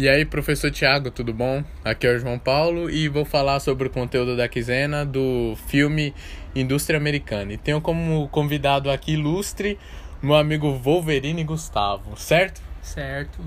E aí, professor Tiago, tudo bom? Aqui é o João Paulo e vou falar sobre o conteúdo da quinzena do filme Indústria Americana. E tenho como convidado aqui ilustre meu amigo Wolverine Gustavo, certo? Certo.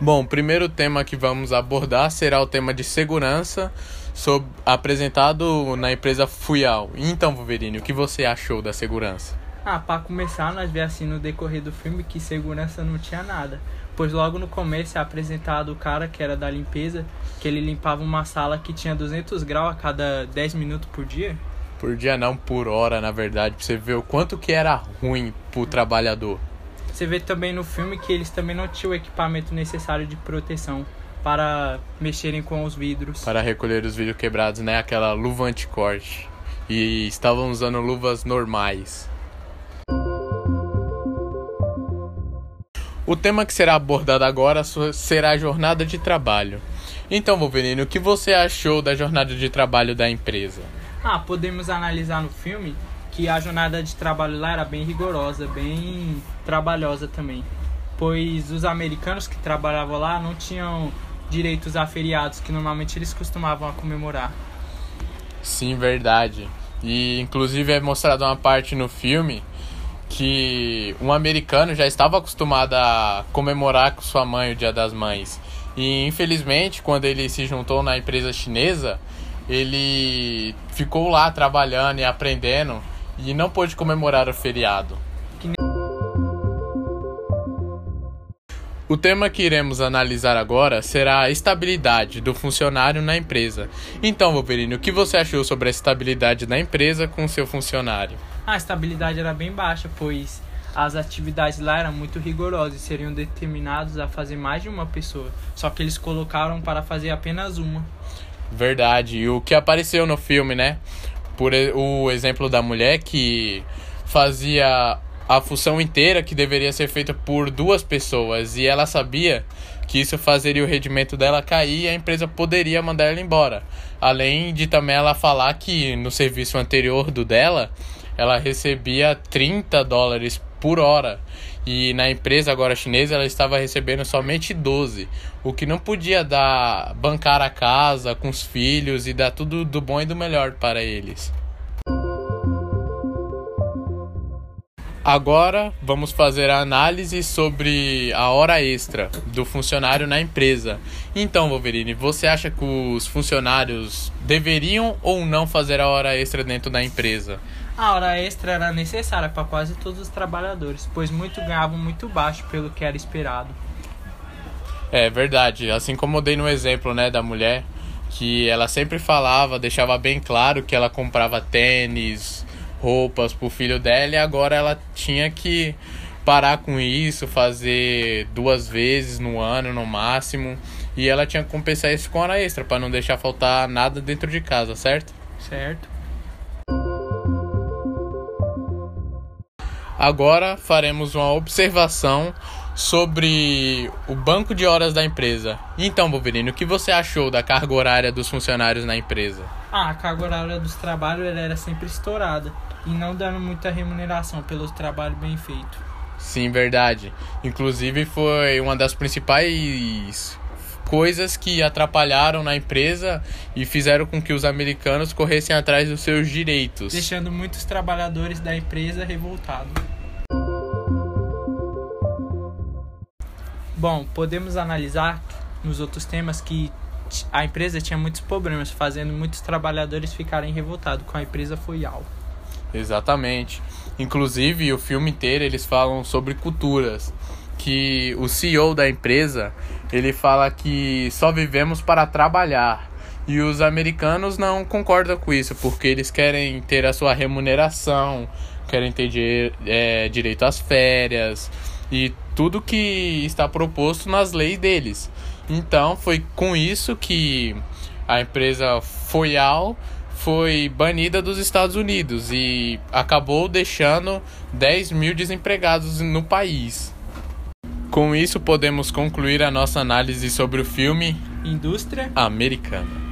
Bom, o primeiro tema que vamos abordar será o tema de segurança, sob, apresentado na empresa Fuyal. Então, Wolverine, o que você achou da segurança? Ah, para começar, nós vemos assim no decorrer do filme que segurança não tinha nada. Pois logo no começo é apresentado o cara que era da limpeza, que ele limpava uma sala que tinha 200 graus a cada 10 minutos por dia. Por dia não, por hora, na verdade, pra você ver o quanto que era ruim pro trabalhador. Você vê também no filme que eles também não tinham o equipamento necessário de proteção para mexerem com os vidros. Para recolher os vidros quebrados, né? Aquela luva anticorte. E estavam usando luvas normais. O tema que será abordado agora será a jornada de trabalho. Então, Wolverine, o que você achou da jornada de trabalho da empresa? Ah, podemos analisar no filme que a jornada de trabalho lá era bem rigorosa, bem trabalhosa também. Pois os americanos que trabalhavam lá não tinham direitos a feriados que normalmente eles costumavam a comemorar. Sim, verdade. E inclusive é mostrado uma parte no filme que um americano já estava acostumado a comemorar com sua mãe o Dia das Mães. E infelizmente, quando ele se juntou na empresa chinesa, ele ficou lá trabalhando e aprendendo e não pôde comemorar o feriado. O tema que iremos analisar agora será a estabilidade do funcionário na empresa. Então, Wolverine, o que você achou sobre a estabilidade da empresa com seu funcionário? A estabilidade era bem baixa, pois as atividades lá eram muito rigorosas e seriam determinados a fazer mais de uma pessoa. Só que eles colocaram para fazer apenas uma. Verdade. E o que apareceu no filme, né? Por o exemplo da mulher que fazia a função inteira que deveria ser feita por duas pessoas e ela sabia que isso fazeria o rendimento dela cair e a empresa poderia mandar ela embora. Além de também ela falar que no serviço anterior do dela, ela recebia 30 dólares por hora e na empresa agora chinesa ela estava recebendo somente 12, o que não podia dar bancar a casa com os filhos e dar tudo do bom e do melhor para eles. Agora vamos fazer a análise sobre a hora extra do funcionário na empresa. Então, Wolverine, você acha que os funcionários deveriam ou não fazer a hora extra dentro da empresa? A hora extra era necessária para quase todos os trabalhadores, pois muitos ganhavam muito baixo pelo que era esperado. É verdade, assim como eu dei no exemplo, né, da mulher, que ela sempre falava, deixava bem claro que ela comprava tênis, roupas pro filho dela e agora ela tinha que parar com isso, fazer duas vezes no ano no máximo. E ela tinha que compensar isso com hora extra para não deixar faltar nada dentro de casa, certo? Certo. Agora faremos uma observação sobre o banco de horas da empresa. Então, Wolverine, o que você achou da carga horária dos funcionários na empresa? Ah, a carga horária dos trabalhos era sempre estourada e não dando muita remuneração pelo trabalho bem feito. Sim, verdade. Inclusive foi uma das principais coisas que atrapalharam na empresa e fizeram com que os americanos corressem atrás dos seus direitos, deixando muitos trabalhadores da empresa revoltados. Bom, podemos analisar nos outros temas que a empresa tinha muitos problemas, fazendo muitos trabalhadores ficarem revoltados com a empresa Foial. Exatamente. Inclusive, o filme inteiro eles falam sobre culturas. Que o CEO da empresa ele fala que só vivemos para trabalhar. E os americanos não concordam com isso, porque eles querem ter a sua remuneração, querem ter é, direito às férias e tudo que está proposto nas leis deles. Então foi com isso que a empresa Foial foi banida dos Estados Unidos e acabou deixando 10 mil desempregados no país. Com isso, podemos concluir a nossa análise sobre o filme Indústria Americana.